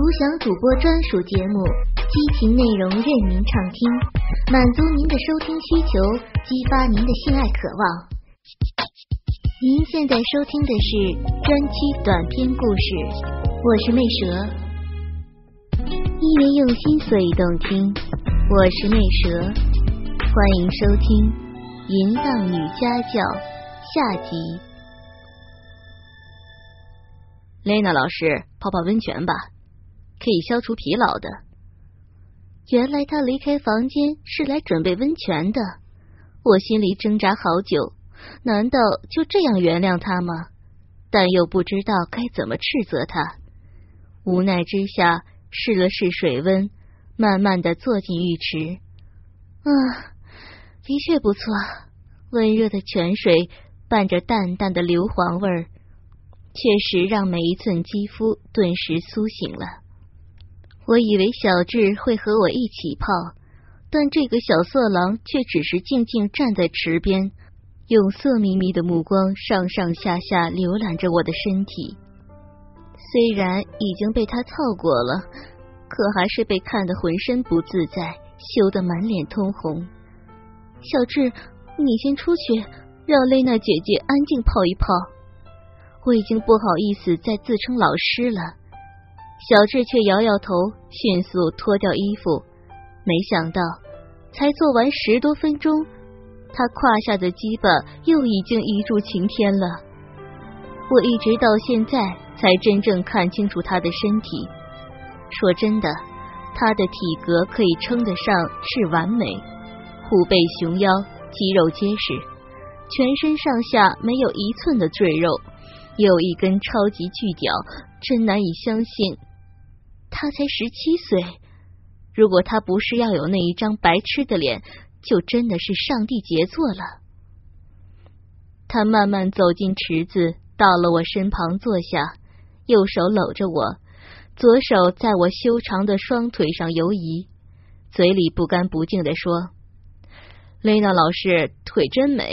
独享主播专属节目，激情内容任您畅听，满足您的收听需求，激发您的性爱渴望。您现在收听的是专区短篇故事，我是魅蛇，因为用心所以动听，我是魅蛇，欢迎收听《淫荡女家教》下集。雷娜老师，泡泡温泉吧。可以消除疲劳的。原来他离开房间是来准备温泉的，我心里挣扎好久，难道就这样原谅他吗？但又不知道该怎么斥责他。无奈之下，试了试水温，慢慢的坐进浴池。啊，的确不错，温热的泉水伴着淡淡的硫磺味儿，确实让每一寸肌肤顿时苏醒了。我以为小智会和我一起泡，但这个小色狼却只是静静站在池边，用色眯眯的目光上上下下浏览着我的身体。虽然已经被他操过了，可还是被看得浑身不自在，羞得满脸通红。小智，你先出去，让蕾娜姐姐安静泡一泡。我已经不好意思再自称老师了。小智却摇摇头，迅速脱掉衣服。没想到，才做完十多分钟，他胯下的鸡巴又已经一柱擎天了。我一直到现在才真正看清楚他的身体。说真的，他的体格可以称得上是完美，虎背熊腰，肌肉结实，全身上下没有一寸的赘肉，有一根超级巨屌，真难以相信。他才十七岁，如果他不是要有那一张白痴的脸，就真的是上帝杰作了。他慢慢走进池子，到了我身旁坐下，右手搂着我，左手在我修长的双腿上游移，嘴里不干不净的说：“雷娜老师腿真美，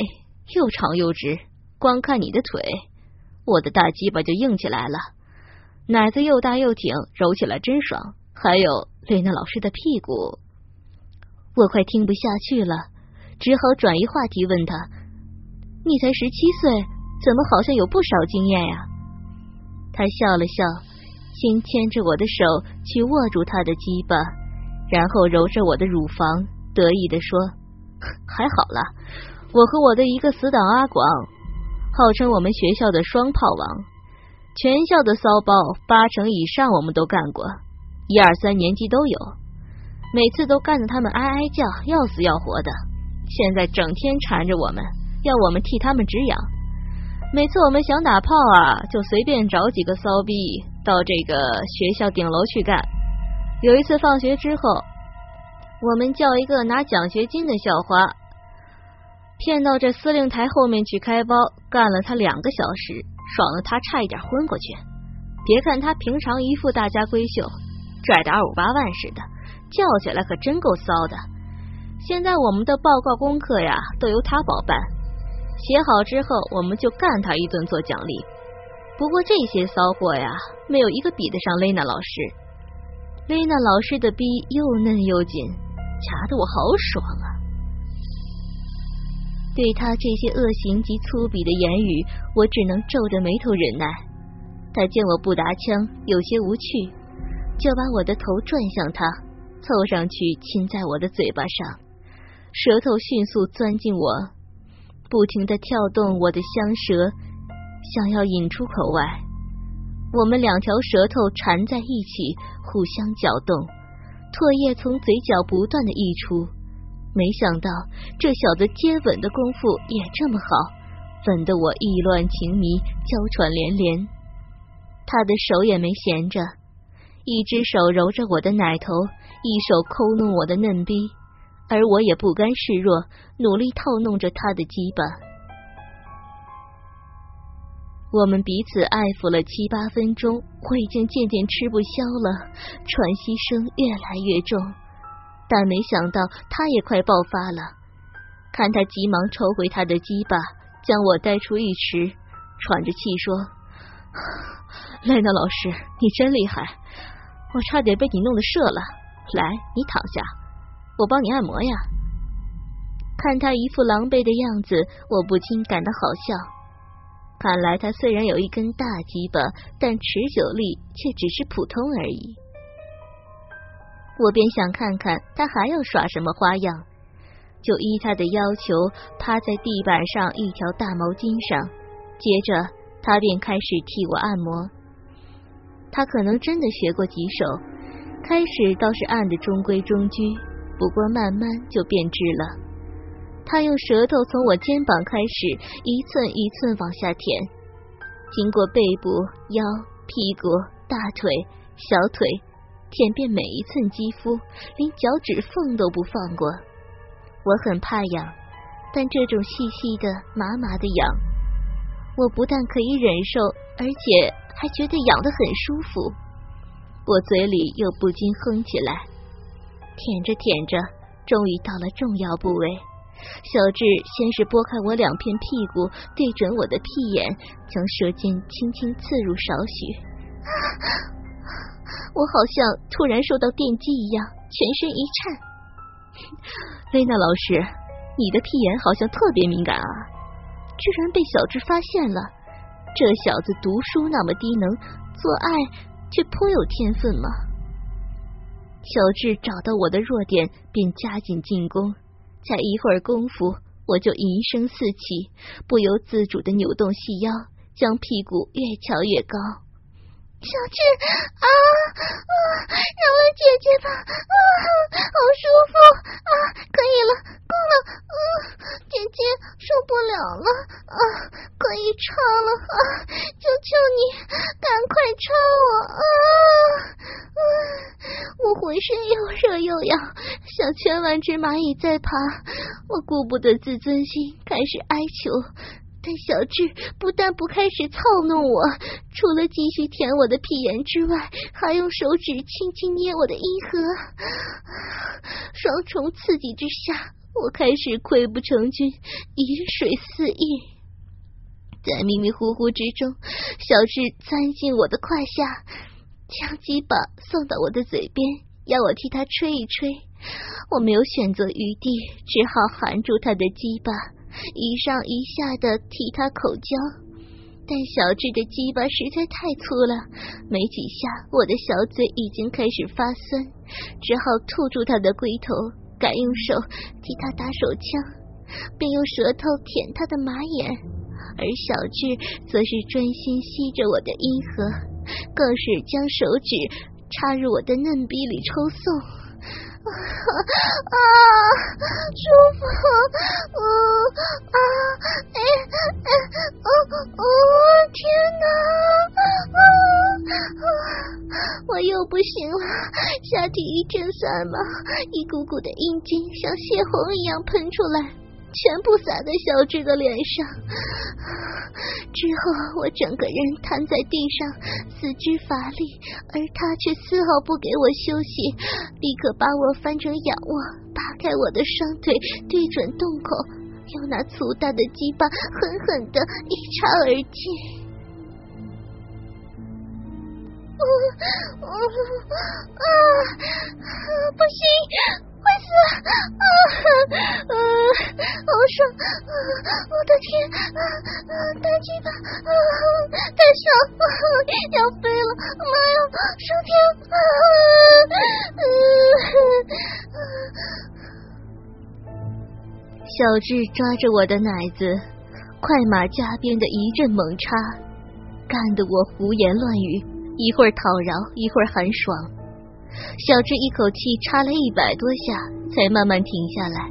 又长又直，光看你的腿，我的大鸡巴就硬起来了。”奶子又大又挺，揉起来真爽。还有蕾娜老师的屁股，我快听不下去了，只好转移话题问他：“你才十七岁，怎么好像有不少经验呀？”他笑了笑，先牵着我的手去握住他的鸡巴，然后揉着我的乳房，得意的说：“还好啦，我和我的一个死党阿广，号称我们学校的双炮王。”全校的骚包八成以上我们都干过，一二三年级都有，每次都干得他们哀哀叫，要死要活的。现在整天缠着我们，要我们替他们止痒。每次我们想打炮啊，就随便找几个骚逼到这个学校顶楼去干。有一次放学之后，我们叫一个拿奖学金的校花，骗到这司令台后面去开包，干了他两个小时。爽的，他差一点昏过去。别看他平常一副大家闺秀，拽的二五八万似的，叫起来可真够骚的。现在我们的报告功课呀，都由他包办，写好之后，我们就干他一顿做奖励。不过这些骚货呀，没有一个比得上雷娜老师。雷娜老师的逼又嫩又紧，夹得我好爽啊！对他这些恶行及粗鄙的言语，我只能皱着眉头忍耐。他见我不答腔，有些无趣，就把我的头转向他，凑上去亲在我的嘴巴上，舌头迅速钻进我，不停的跳动我的香舌，想要引出口外。我们两条舌头缠在一起，互相搅动，唾液从嘴角不断的溢出。没想到这小子接吻的功夫也这么好，吻得我意乱情迷，娇喘连连。他的手也没闲着，一只手揉着我的奶头，一手抠弄我的嫩逼，而我也不甘示弱，努力套弄着他的鸡巴。我们彼此爱抚了七八分钟，我已经渐渐吃不消了，喘息声越来越重。但没想到，他也快爆发了。看他急忙抽回他的鸡巴，将我带出浴池，喘着气说：“莱娜老师，你真厉害！我差点被你弄得射了。来，你躺下，我帮你按摩呀。看他一副狼狈的样子，我不禁感到好笑。看来他虽然有一根大鸡巴，但持久力却只是普通而已。我便想看看他还要耍什么花样，就依他的要求趴在地板上一条大毛巾上，接着他便开始替我按摩。他可能真的学过几手，开始倒是按的中规中矩，不过慢慢就变质了。他用舌头从我肩膀开始，一寸一寸往下舔，经过背部、腰、屁股、大腿、小腿，舔遍每一寸肌肤，连脚趾缝都不放过。我很怕痒，但这种细细的、麻麻的痒，我不但可以忍受，而且还觉得痒得很舒服。我嘴里又不禁哼起来，舔着舔着，终于到了重要部位。小智先是拨开我两片屁股，对准我的屁眼，将舌尖轻轻刺入少许。我好像突然受到电击一样，全身一颤。雷娜老师，你的屁眼好像特别敏感啊！居然被小智发现了，这小子读书那么低能，做爱却颇有天分嘛。小智找到我的弱点，便加紧进攻。才一会儿功夫，我就淫声四起，不由自主的扭动细腰，将屁股越翘越高。小智啊啊，饶了姐姐吧！啊，好舒服啊！可以了，够了，啊，姐姐受不了了啊！可以插了啊！求求你，赶快插我啊！啊，我浑身又热又痒，像千万只蚂蚁在爬。我顾不得自尊心，开始哀求。但小智不但不开始操弄我，除了继续舔我的屁眼之外，还用手指轻轻捏我的阴核。双重刺激之下，我开始溃不成军，饮水思液。在迷迷糊糊之中，小智钻进我的胯下，将鸡巴送到我的嘴边，要我替他吹一吹。我没有选择余地，只好含住他的鸡巴。一上一下的替他口交，但小智的鸡巴实在太粗了，没几下，我的小嘴已经开始发酸，只好吐住他的龟头，改用手替他打手枪，并用舌头舔他的马眼，而小智则是专心吸着我的阴核，更是将手指插入我的嫩逼里抽送。啊，舒服，嗯啊，哎哎，哦哦，天哪，啊，我又不行了，下体一阵酸麻，一股股的阴茎像泄洪一样喷出来。全部洒在小智的脸上，之后我整个人瘫在地上，四肢乏力，而他却丝毫不给我休息，立刻把我翻成仰卧，扒开我的双腿，对准洞口，用那粗大的鸡巴狠狠的一插而进。啊啊啊！不行！快死！啊啊，好爽！啊，我的天！啊啊，大鸡巴！啊，太爽！要飞了！妈呀，上天！啊小智抓着我的奶子，快马加鞭的一阵猛插，干得我胡言乱语，一会儿讨饶，一会儿很爽。小智一口气插了一百多下，才慢慢停下来。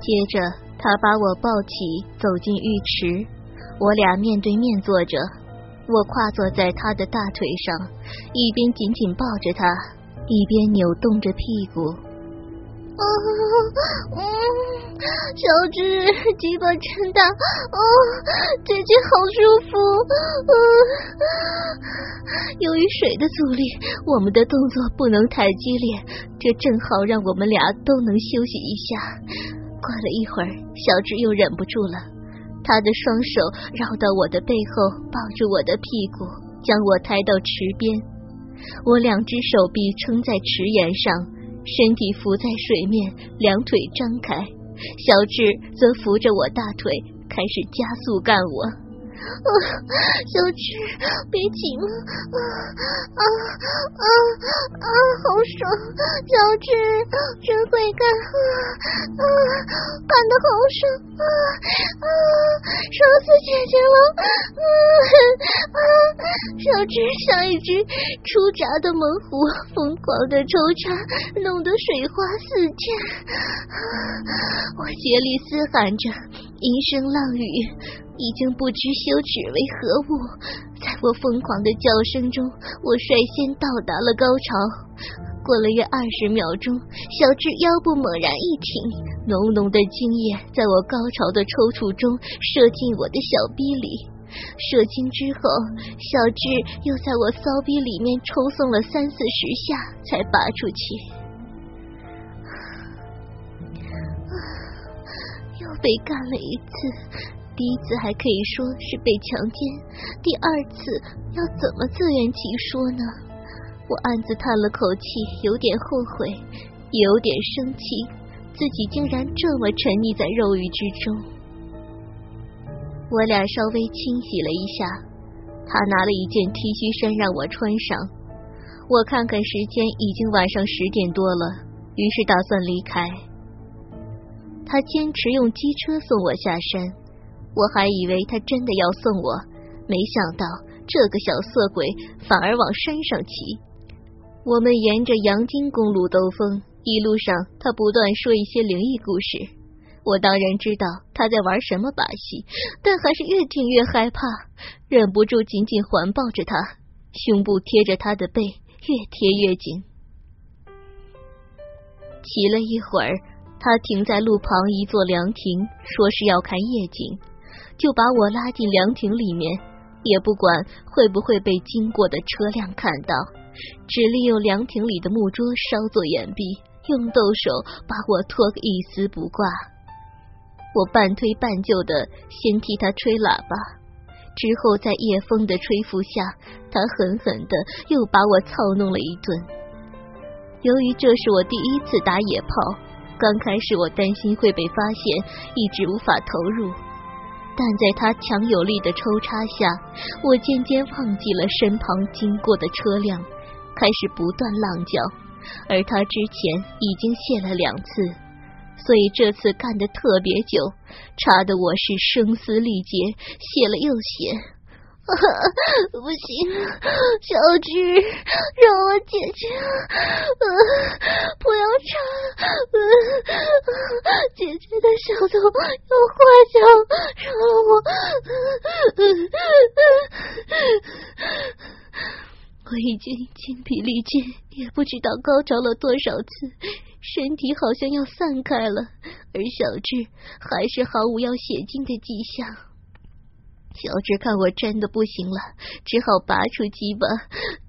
接着，他把我抱起，走进浴池，我俩面对面坐着，我跨坐在他的大腿上，一边紧紧抱着他，一边扭动着屁股。啊，嗯，小智鸡巴真大，啊，姐姐好舒服，嗯，由于水的阻力，我们的动作不能太激烈，这正好让我们俩都能休息一下。过了一会儿，小智又忍不住了，他的双手绕到我的背后，抱住我的屁股，将我抬到池边。我两只手臂撑在池沿上，身体浮在水面，两腿张开，小智则扶着我大腿，开始加速干我。啊，小智，别紧了，啊啊啊啊，好爽！小智真会干啊啊，干的好爽啊啊，爽死姐姐了！啊啊，小智像一只出闸的猛虎，疯狂的抽插，弄得水花四溅。啊我竭力嘶喊着，一声浪语。已经不知羞耻为何物，在我疯狂的叫声中，我率先到达了高潮。过了约二十秒钟，小智腰部猛然一挺，浓浓的精液在我高潮的抽搐中射进我的小逼里。射精之后，小智又在我骚逼里面抽送了三四十下，才拔出去。又被干了一次。第一次还可以说是被强奸，第二次要怎么自圆其说呢？我暗自叹了口气，有点后悔，有点生气，自己竟然这么沉溺在肉欲之中。我俩稍微清洗了一下，他拿了一件 T 恤衫让我穿上。我看看时间，已经晚上十点多了，于是打算离开。他坚持用机车送我下山。我还以为他真的要送我，没想到这个小色鬼反而往山上骑。我们沿着阳金公路兜风，一路上他不断说一些灵异故事。我当然知道他在玩什么把戏，但还是越听越害怕，忍不住紧紧环抱着他，胸部贴着他的背，越贴越紧。骑了一会儿，他停在路旁一座凉亭，说是要看夜景。就把我拉进凉亭里面，也不管会不会被经过的车辆看到，只利用凉亭里的木桌稍作掩蔽，用豆手把我拖个一丝不挂。我半推半就的先替他吹喇叭，之后在夜风的吹拂下，他狠狠的又把我操弄了一顿。由于这是我第一次打野炮，刚开始我担心会被发现，一直无法投入。但在他强有力的抽插下，我渐渐忘记了身旁经过的车辆，开始不断浪叫。而他之前已经卸了两次，所以这次干的特别久，插的我是声嘶力竭，卸了又卸。不行，小智，让我姐姐，不要插，姐姐的小头有花椒，让我。我已经精疲力尽，也不知道高潮了多少次，身体好像要散开了，而小智还是毫无要血精的迹象。乔治看我真的不行了，只好拔出鸡巴，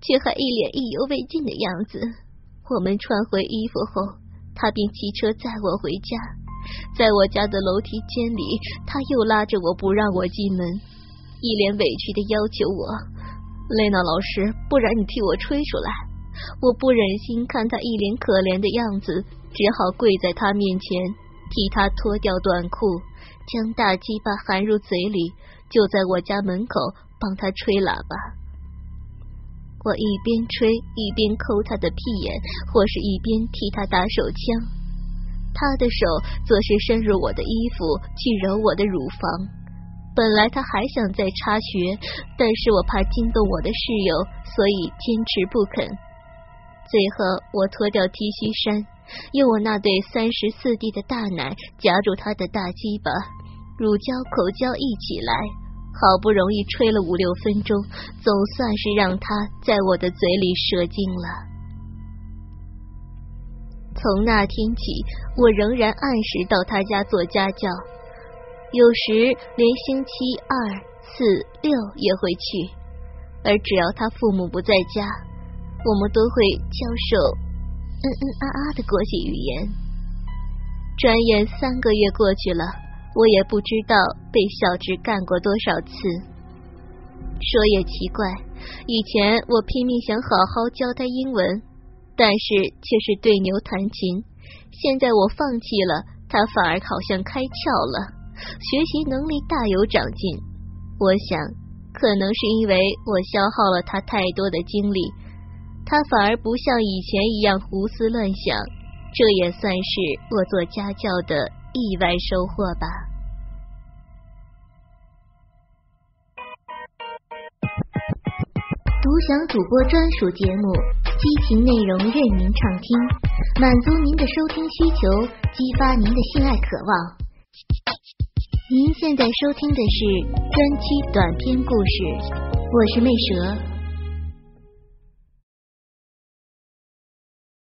却还一脸意犹未尽的样子。我们穿回衣服后，他便骑车载我回家。在我家的楼梯间里，他又拉着我不让我进门，一脸委屈的要求我：“雷娜老师，不然你替我吹出来。”我不忍心看他一脸可怜的样子，只好跪在他面前，替他脱掉短裤，将大鸡巴含入嘴里。就在我家门口帮他吹喇叭，我一边吹一边抠他的屁眼，或是一边替他打手枪。他的手则是伸入我的衣服去揉我的乳房。本来他还想再插穴，但是我怕惊动我的室友，所以坚持不肯。最后我脱掉 T 恤衫，用我那对三十四 D 的大奶夹住他的大鸡巴，乳胶口交一起来。好不容易吹了五六分钟，总算是让他在我的嘴里射精了。从那天起，我仍然按时到他家做家教，有时连星期二、四、六也会去。而只要他父母不在家，我们都会教授嗯嗯啊啊的国际语言。转眼三个月过去了。我也不知道被小智干过多少次。说也奇怪，以前我拼命想好好教他英文，但是却是对牛弹琴。现在我放弃了，他反而好像开窍了，学习能力大有长进。我想，可能是因为我消耗了他太多的精力，他反而不像以前一样胡思乱想。这也算是我做家教的意外收获吧。独享主播专属节目，激情内容任您畅听，满足您的收听需求，激发您的性爱渴望。您现在收听的是专区短篇故事，我是魅蛇。